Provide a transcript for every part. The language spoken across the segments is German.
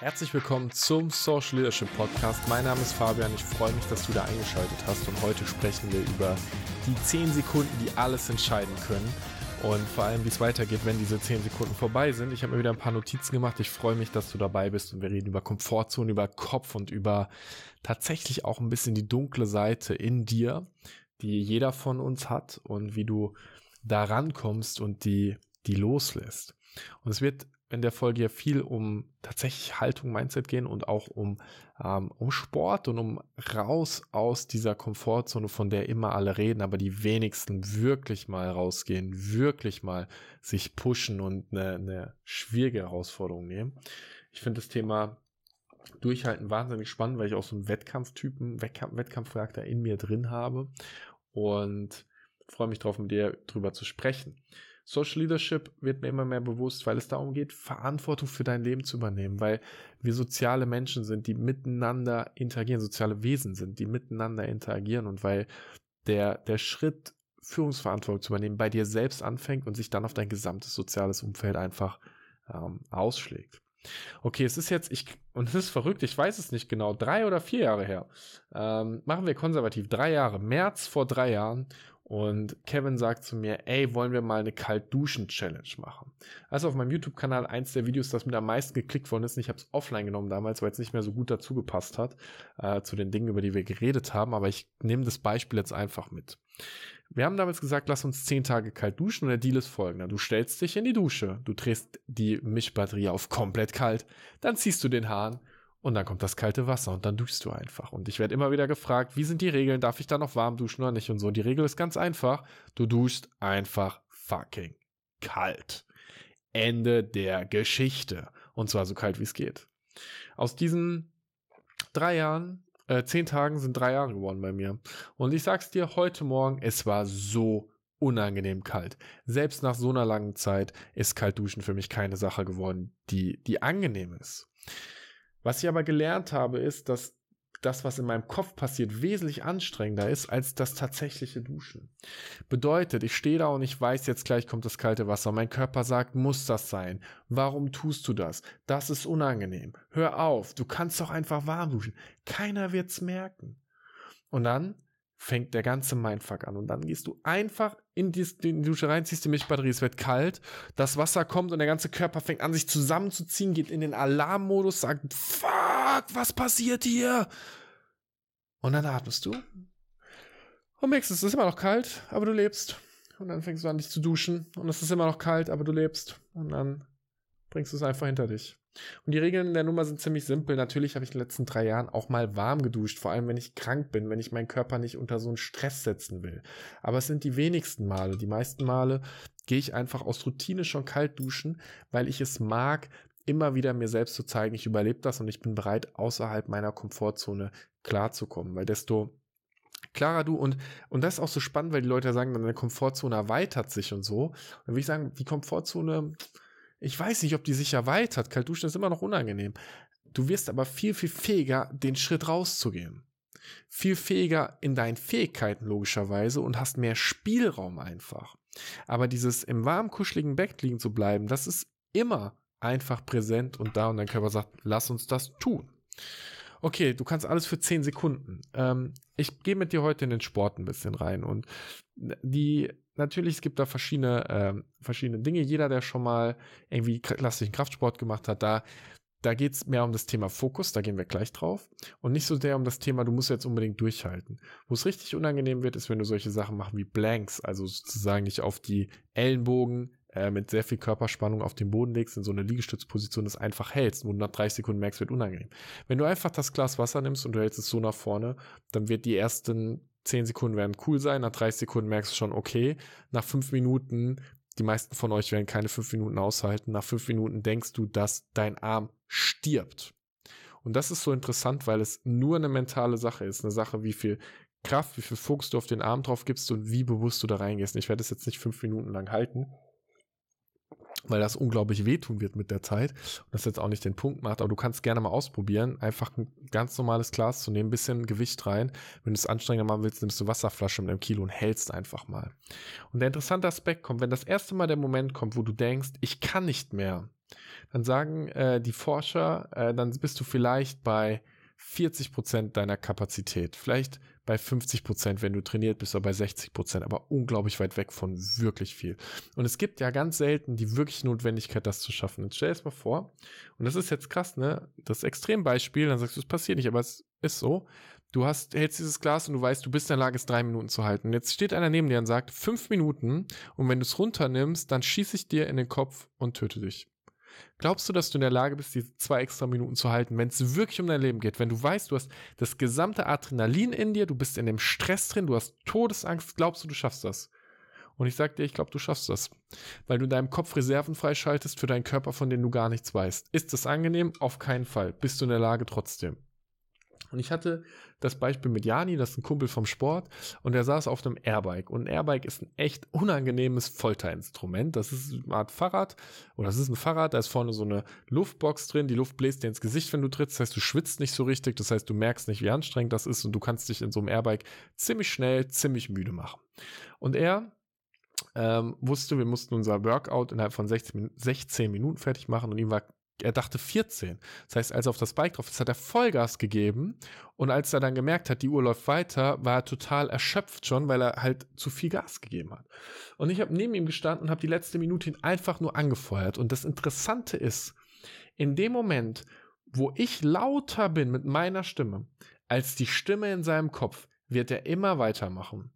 Herzlich willkommen zum Social Leadership Podcast. Mein Name ist Fabian. Ich freue mich, dass du da eingeschaltet hast. Und heute sprechen wir über die 10 Sekunden, die alles entscheiden können. Und vor allem, wie es weitergeht, wenn diese 10 Sekunden vorbei sind. Ich habe mir wieder ein paar Notizen gemacht. Ich freue mich, dass du dabei bist. Und wir reden über Komfortzone, über Kopf und über tatsächlich auch ein bisschen die dunkle Seite in dir, die jeder von uns hat und wie du da rankommst und die, die loslässt. Und es wird in der Folge ja viel um tatsächlich Haltung, Mindset gehen und auch um, ähm, um Sport und um raus aus dieser Komfortzone, von der immer alle reden, aber die wenigsten wirklich mal rausgehen, wirklich mal sich pushen und eine, eine schwierige Herausforderung nehmen. Ich finde das Thema Durchhalten wahnsinnig spannend, weil ich auch so einen Wettkampftypen, Wettkampf, Wettkampfcharakter in mir drin habe und freue mich drauf, mit dir drüber zu sprechen. Social Leadership wird mir immer mehr bewusst, weil es darum geht, Verantwortung für dein Leben zu übernehmen, weil wir soziale Menschen sind, die miteinander interagieren, soziale Wesen sind, die miteinander interagieren und weil der, der Schritt, Führungsverantwortung zu übernehmen, bei dir selbst anfängt und sich dann auf dein gesamtes soziales Umfeld einfach ähm, ausschlägt. Okay, es ist jetzt, ich, und es ist verrückt, ich weiß es nicht genau, drei oder vier Jahre her. Ähm, machen wir konservativ, drei Jahre, März vor drei Jahren. Und Kevin sagt zu mir, ey, wollen wir mal eine Kalt-Duschen-Challenge machen? Also auf meinem YouTube-Kanal eins der Videos, das mit am meisten geklickt worden ist. Und ich habe es offline genommen damals, weil es nicht mehr so gut dazu gepasst hat, äh, zu den Dingen, über die wir geredet haben. Aber ich nehme das Beispiel jetzt einfach mit. Wir haben damals gesagt, lass uns zehn Tage kalt duschen und der Deal ist folgender. Du stellst dich in die Dusche, du drehst die Mischbatterie auf komplett kalt, dann ziehst du den Hahn und dann kommt das kalte Wasser und dann duschst du einfach. Und ich werde immer wieder gefragt, wie sind die Regeln? Darf ich da noch warm duschen oder nicht? Und so. Und die Regel ist ganz einfach. Du duschst einfach fucking kalt. Ende der Geschichte. Und zwar so kalt wie es geht. Aus diesen drei Jahren, äh, zehn Tagen sind drei Jahre geworden bei mir. Und ich sag's dir heute Morgen, es war so unangenehm kalt. Selbst nach so einer langen Zeit ist Kaltduschen für mich keine Sache geworden, die, die angenehm ist. Was ich aber gelernt habe, ist, dass das, was in meinem Kopf passiert, wesentlich anstrengender ist als das tatsächliche Duschen. Bedeutet, ich stehe da und ich weiß, jetzt gleich kommt das kalte Wasser. Mein Körper sagt, muss das sein? Warum tust du das? Das ist unangenehm. Hör auf, du kannst doch einfach warm duschen. Keiner wird's merken. Und dann fängt der ganze Mindfuck an. Und dann gehst du einfach in die, in die Dusche rein, ziehst die Milchbatterie, es wird kalt, das Wasser kommt und der ganze Körper fängt an, sich zusammenzuziehen, geht in den Alarmmodus, sagt, fuck, was passiert hier? Und dann atmest du und merkst, es ist immer noch kalt, aber du lebst. Und dann fängst du an, dich zu duschen und es ist immer noch kalt, aber du lebst. Und dann bringst du es einfach hinter dich. Und die Regeln in der Nummer sind ziemlich simpel. Natürlich habe ich in den letzten drei Jahren auch mal warm geduscht, vor allem wenn ich krank bin, wenn ich meinen Körper nicht unter so einen Stress setzen will. Aber es sind die wenigsten Male. Die meisten Male gehe ich einfach aus Routine schon kalt duschen, weil ich es mag, immer wieder mir selbst zu zeigen, ich überlebe das und ich bin bereit, außerhalb meiner Komfortzone klarzukommen. Weil desto klarer du und, und das ist auch so spannend, weil die Leute sagen, deine Komfortzone erweitert sich und so. Und dann will ich sagen, die Komfortzone, ich weiß nicht, ob die sich erweitert. Kalt duschen ist immer noch unangenehm. Du wirst aber viel, viel fähiger, den Schritt rauszugehen. Viel fähiger in deinen Fähigkeiten logischerweise und hast mehr Spielraum einfach. Aber dieses im warm, kuscheligen Bett liegen zu bleiben, das ist immer einfach präsent und da und dein Körper sagt, lass uns das tun. Okay, du kannst alles für 10 Sekunden. Ähm, ich gehe mit dir heute in den Sport ein bisschen rein und die natürlich, es gibt da verschiedene, äh, verschiedene Dinge. Jeder, der schon mal irgendwie klassischen Kraftsport gemacht hat, da, da geht es mehr um das Thema Fokus, da gehen wir gleich drauf. Und nicht so sehr um das Thema, du musst jetzt unbedingt durchhalten. Wo es richtig unangenehm wird, ist, wenn du solche Sachen machst wie Blanks, also sozusagen nicht auf die Ellenbogen äh, mit sehr viel Körperspannung auf den Boden legst, in so eine Liegestützposition das einfach hältst, du nach 30 Sekunden merkst, wird unangenehm. Wenn du einfach das Glas Wasser nimmst und du hältst es so nach vorne, dann wird die ersten 10 Sekunden werden cool sein, nach 30 Sekunden merkst du schon, okay, nach 5 Minuten, die meisten von euch werden keine 5 Minuten aushalten, nach 5 Minuten denkst du, dass dein Arm stirbt. Und das ist so interessant, weil es nur eine mentale Sache ist, eine Sache, wie viel Kraft, wie viel Fokus du auf den Arm drauf gibst und wie bewusst du da reingehst. Ich werde es jetzt nicht fünf Minuten lang halten, weil das unglaublich wehtun wird mit der Zeit und das jetzt auch nicht den Punkt macht, aber du kannst gerne mal ausprobieren, einfach ein ganz normales Glas zu nehmen, ein bisschen Gewicht rein. Wenn du es anstrengender machen willst, nimmst du Wasserflasche mit einem Kilo und hältst einfach mal. Und der interessante Aspekt kommt, wenn das erste Mal der Moment kommt, wo du denkst, ich kann nicht mehr, dann sagen äh, die Forscher, äh, dann bist du vielleicht bei 40 Prozent deiner Kapazität. Vielleicht bei 50 Prozent, wenn du trainiert bist, oder bei 60 Prozent, aber unglaublich weit weg von wirklich viel. Und es gibt ja ganz selten die wirkliche Notwendigkeit, das zu schaffen. Jetzt stell es mal vor, und das ist jetzt krass, ne? Das Extrembeispiel, dann sagst du, es passiert nicht, aber es ist so. Du hast, hältst dieses Glas und du weißt, du bist in der Lage, es drei Minuten zu halten. Jetzt steht einer neben dir und sagt, fünf Minuten, und wenn du es runternimmst, dann schieße ich dir in den Kopf und töte dich. Glaubst du, dass du in der Lage bist, diese zwei extra Minuten zu halten, wenn es wirklich um dein Leben geht? Wenn du weißt, du hast das gesamte Adrenalin in dir, du bist in dem Stress drin, du hast Todesangst, glaubst du, du schaffst das? Und ich sag dir, ich glaube, du schaffst das. Weil du in deinem Kopf Reserven freischaltest für deinen Körper, von denen du gar nichts weißt. Ist das angenehm? Auf keinen Fall. Bist du in der Lage trotzdem. Und ich hatte das Beispiel mit Jani, das ist ein Kumpel vom Sport, und der saß auf einem Airbike. Und ein Airbike ist ein echt unangenehmes Folterinstrument. Das ist eine Art Fahrrad, oder das ist ein Fahrrad, da ist vorne so eine Luftbox drin, die Luft bläst dir ins Gesicht, wenn du trittst. Das heißt, du schwitzt nicht so richtig, das heißt, du merkst nicht, wie anstrengend das ist, und du kannst dich in so einem Airbike ziemlich schnell, ziemlich müde machen. Und er ähm, wusste, wir mussten unser Workout innerhalb von 16, 16 Minuten fertig machen und ihm war er dachte 14. Das heißt, als er auf das Bike drauf ist, hat er Vollgas gegeben. Und als er dann gemerkt hat, die Uhr läuft weiter, war er total erschöpft schon, weil er halt zu viel Gas gegeben hat. Und ich habe neben ihm gestanden und habe die letzte Minute ihn einfach nur angefeuert. Und das Interessante ist, in dem Moment, wo ich lauter bin mit meiner Stimme, als die Stimme in seinem Kopf, wird er immer weitermachen.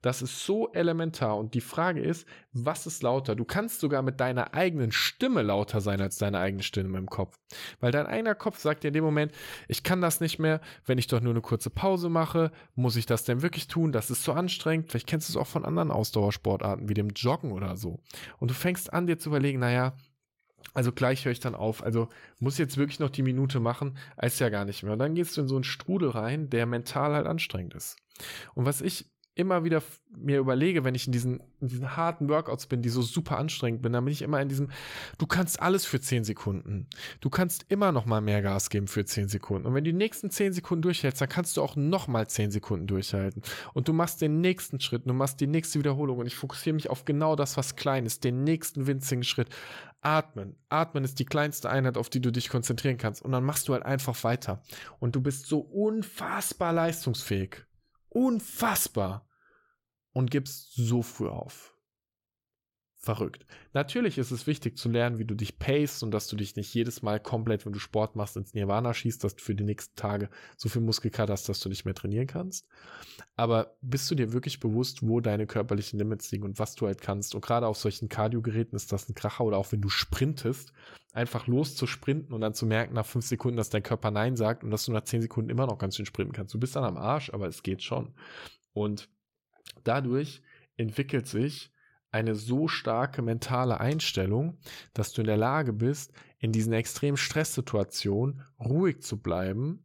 Das ist so elementar. Und die Frage ist, was ist lauter? Du kannst sogar mit deiner eigenen Stimme lauter sein als deine eigene Stimme im Kopf. Weil dein eigener Kopf sagt dir in dem Moment, ich kann das nicht mehr. Wenn ich doch nur eine kurze Pause mache, muss ich das denn wirklich tun? Das ist so anstrengend. Vielleicht kennst du es auch von anderen Ausdauersportarten wie dem Joggen oder so. Und du fängst an, dir zu überlegen, naja, also gleich höre ich dann auf. Also muss jetzt wirklich noch die Minute machen, als ja gar nicht mehr. Und dann gehst du in so einen Strudel rein, der mental halt anstrengend ist. Und was ich immer wieder mir überlege, wenn ich in diesen, in diesen harten Workouts bin, die so super anstrengend bin, dann bin ich immer in diesem, du kannst alles für 10 Sekunden. Du kannst immer noch mal mehr Gas geben für 10 Sekunden. Und wenn du die nächsten 10 Sekunden durchhältst, dann kannst du auch noch mal 10 Sekunden durchhalten. Und du machst den nächsten Schritt, du machst die nächste Wiederholung und ich fokussiere mich auf genau das, was klein ist, den nächsten winzigen Schritt. Atmen. Atmen ist die kleinste Einheit, auf die du dich konzentrieren kannst. Und dann machst du halt einfach weiter. Und du bist so unfassbar leistungsfähig unfassbar und gibst so früh auf. Verrückt. Natürlich ist es wichtig zu lernen, wie du dich pacest und dass du dich nicht jedes Mal komplett, wenn du Sport machst, ins Nirvana schießt, dass du für die nächsten Tage so viel Muskelkater hast, dass du nicht mehr trainieren kannst. Aber bist du dir wirklich bewusst, wo deine körperlichen Limits liegen und was du halt kannst? Und gerade auf solchen Cardio-Geräten ist das ein Kracher oder auch wenn du sprintest, einfach loszusprinten und dann zu merken nach fünf Sekunden, dass dein Körper Nein sagt und dass du nach zehn Sekunden immer noch ganz schön sprinten kannst. Du bist dann am Arsch, aber es geht schon. Und dadurch entwickelt sich eine so starke mentale Einstellung, dass du in der Lage bist, in diesen extremen Stresssituationen ruhig zu bleiben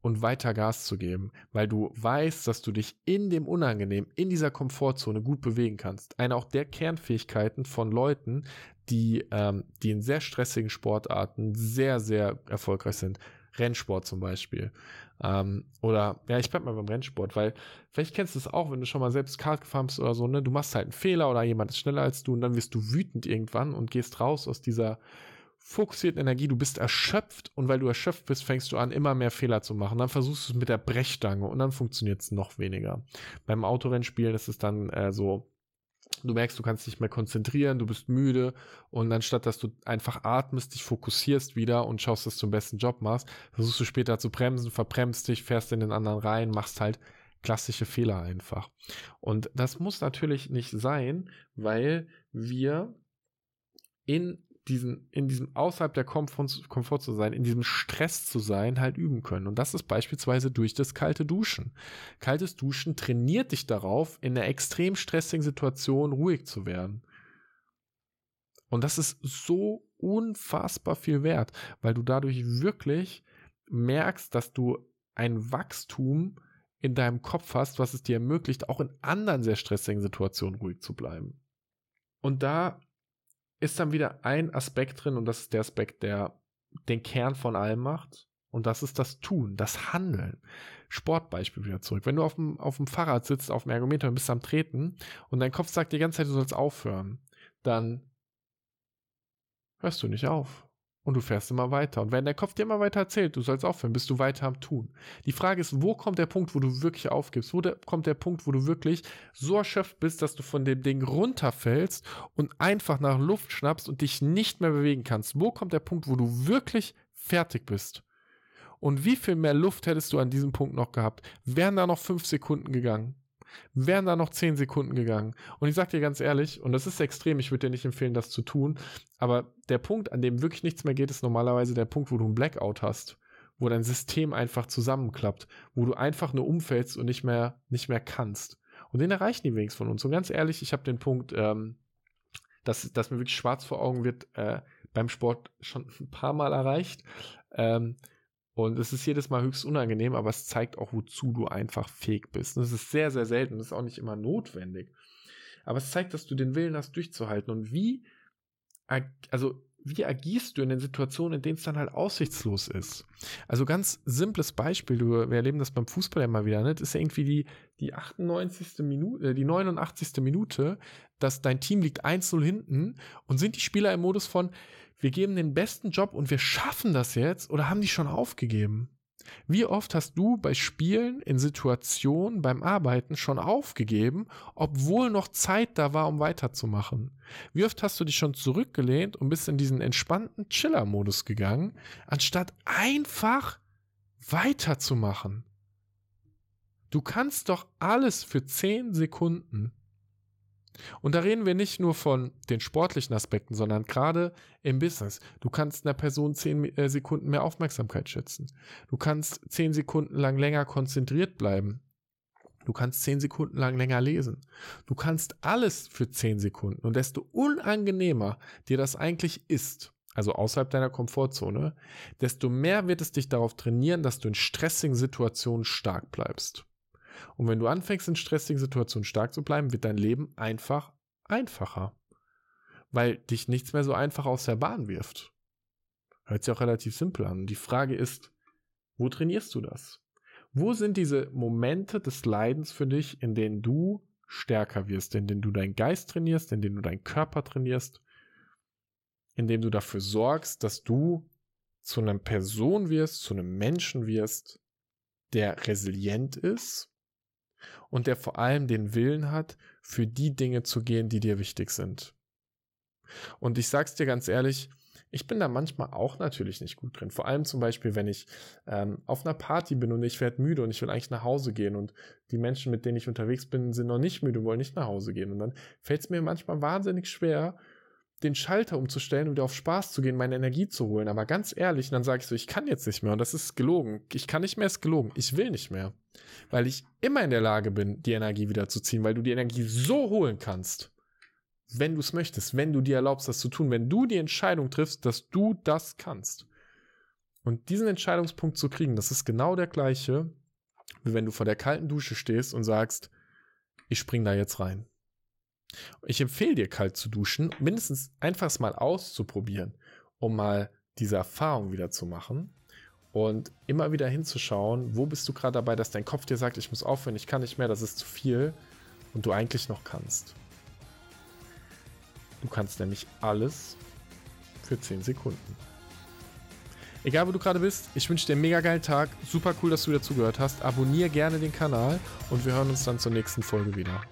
und weiter Gas zu geben, weil du weißt, dass du dich in dem Unangenehm, in dieser Komfortzone gut bewegen kannst. Eine auch der Kernfähigkeiten von Leuten, die, ähm, die in sehr stressigen Sportarten sehr, sehr erfolgreich sind. Rennsport zum Beispiel. Ähm, oder, ja, ich bleib mal beim Rennsport, weil vielleicht kennst du es auch, wenn du schon mal selbst Kart gefahren bist oder so, ne? Du machst halt einen Fehler oder jemand ist schneller als du und dann wirst du wütend irgendwann und gehst raus aus dieser fokussierten Energie, du bist erschöpft und weil du erschöpft bist, fängst du an, immer mehr Fehler zu machen. Dann versuchst du es mit der Brechstange und dann funktioniert es noch weniger. Beim Autorennspielen ist es dann äh, so, du merkst, du kannst dich mehr konzentrieren, du bist müde und anstatt dass du einfach atmest, dich fokussierst wieder und schaust, dass du den besten Job machst, versuchst du später zu bremsen, verbremst dich, fährst in den anderen rein, machst halt klassische Fehler einfach. Und das muss natürlich nicht sein, weil wir in diesen, in diesem außerhalb der Komfort, Komfort zu sein, in diesem Stress zu sein, halt üben können. Und das ist beispielsweise durch das kalte Duschen. Kaltes Duschen trainiert dich darauf, in einer extrem stressigen Situation ruhig zu werden. Und das ist so unfassbar viel wert, weil du dadurch wirklich merkst, dass du ein Wachstum in deinem Kopf hast, was es dir ermöglicht, auch in anderen sehr stressigen Situationen ruhig zu bleiben. Und da ist dann wieder ein Aspekt drin und das ist der Aspekt, der den Kern von allem macht. Und das ist das Tun, das Handeln. Sportbeispiel wieder zurück. Wenn du auf dem, auf dem Fahrrad sitzt, auf dem Ergometer und bist am Treten und dein Kopf sagt die ganze Zeit, du sollst aufhören, dann hörst du nicht auf. Und du fährst immer weiter. Und wenn der Kopf dir immer weiter erzählt, du sollst aufhören, bist du weiter am Tun. Die Frage ist, wo kommt der Punkt, wo du wirklich aufgibst? Wo der, kommt der Punkt, wo du wirklich so erschöpft bist, dass du von dem Ding runterfällst und einfach nach Luft schnappst und dich nicht mehr bewegen kannst? Wo kommt der Punkt, wo du wirklich fertig bist? Und wie viel mehr Luft hättest du an diesem Punkt noch gehabt? Wären da noch fünf Sekunden gegangen? Wären da noch 10 Sekunden gegangen. Und ich sag dir ganz ehrlich, und das ist extrem, ich würde dir nicht empfehlen, das zu tun, aber der Punkt, an dem wirklich nichts mehr geht, ist normalerweise der Punkt, wo du ein Blackout hast, wo dein System einfach zusammenklappt, wo du einfach nur umfällst und nicht mehr, nicht mehr kannst. Und den erreichen die wenigsten von uns. Und ganz ehrlich, ich habe den Punkt, ähm, dass, dass mir wirklich schwarz vor Augen wird, äh, beim Sport schon ein paar Mal erreicht. Ähm, und es ist jedes Mal höchst unangenehm, aber es zeigt auch, wozu du einfach fähig bist. Und es ist sehr, sehr selten. Das ist auch nicht immer notwendig. Aber es zeigt, dass du den Willen hast, durchzuhalten. Und wie, also, wie agierst du in den Situationen, in denen es dann halt aussichtslos ist? Also ganz simples Beispiel, du, wir erleben das beim Fußball immer wieder, ne? Das ist ja irgendwie die, die 98. Minute, äh, die 89. Minute, dass dein Team liegt 1-0 hinten und sind die Spieler im Modus von, wir geben den besten Job und wir schaffen das jetzt oder haben die schon aufgegeben? Wie oft hast du bei Spielen in Situationen beim Arbeiten schon aufgegeben, obwohl noch Zeit da war, um weiterzumachen? Wie oft hast du dich schon zurückgelehnt und bist in diesen entspannten Chiller-Modus gegangen, anstatt einfach weiterzumachen? Du kannst doch alles für 10 Sekunden. Und da reden wir nicht nur von den sportlichen Aspekten, sondern gerade im Business. Du kannst einer Person zehn äh, Sekunden mehr Aufmerksamkeit schätzen. Du kannst zehn Sekunden lang länger konzentriert bleiben. Du kannst zehn Sekunden lang länger lesen. Du kannst alles für zehn Sekunden. Und desto unangenehmer dir das eigentlich ist, also außerhalb deiner Komfortzone, desto mehr wird es dich darauf trainieren, dass du in stressigen Situationen stark bleibst. Und wenn du anfängst, in stressigen Situationen stark zu bleiben, wird dein Leben einfach einfacher. Weil dich nichts mehr so einfach aus der Bahn wirft. Hört sich auch relativ simpel an. Die Frage ist, wo trainierst du das? Wo sind diese Momente des Leidens für dich, in denen du stärker wirst, in denen du deinen Geist trainierst, in denen du deinen Körper trainierst, in denen du dafür sorgst, dass du zu einer Person wirst, zu einem Menschen wirst, der resilient ist, und der vor allem den Willen hat, für die Dinge zu gehen, die dir wichtig sind. Und ich sag's dir ganz ehrlich, ich bin da manchmal auch natürlich nicht gut drin. Vor allem zum Beispiel, wenn ich ähm, auf einer Party bin und ich werde müde und ich will eigentlich nach Hause gehen und die Menschen, mit denen ich unterwegs bin, sind noch nicht müde wollen nicht nach Hause gehen. Und dann fällt es mir manchmal wahnsinnig schwer, den Schalter umzustellen wieder auf Spaß zu gehen, meine Energie zu holen. Aber ganz ehrlich, dann sage ich so, ich kann jetzt nicht mehr und das ist gelogen. Ich kann nicht mehr, ist gelogen. Ich will nicht mehr. Weil ich immer in der Lage bin, die Energie wieder zu ziehen, weil du die Energie so holen kannst, wenn du es möchtest, wenn du dir erlaubst, das zu tun, wenn du die Entscheidung triffst, dass du das kannst. Und diesen Entscheidungspunkt zu kriegen, das ist genau der gleiche, wie wenn du vor der kalten Dusche stehst und sagst, ich spring da jetzt rein. Ich empfehle dir, kalt zu duschen, mindestens einfach mal auszuprobieren, um mal diese Erfahrung wieder zu machen und immer wieder hinzuschauen, wo bist du gerade dabei, dass dein Kopf dir sagt, ich muss aufhören, ich kann nicht mehr, das ist zu viel und du eigentlich noch kannst. Du kannst nämlich alles für 10 Sekunden. Egal, wo du gerade bist, ich wünsche dir einen mega geilen Tag. Super cool, dass du wieder zugehört hast. Abonnier gerne den Kanal und wir hören uns dann zur nächsten Folge wieder.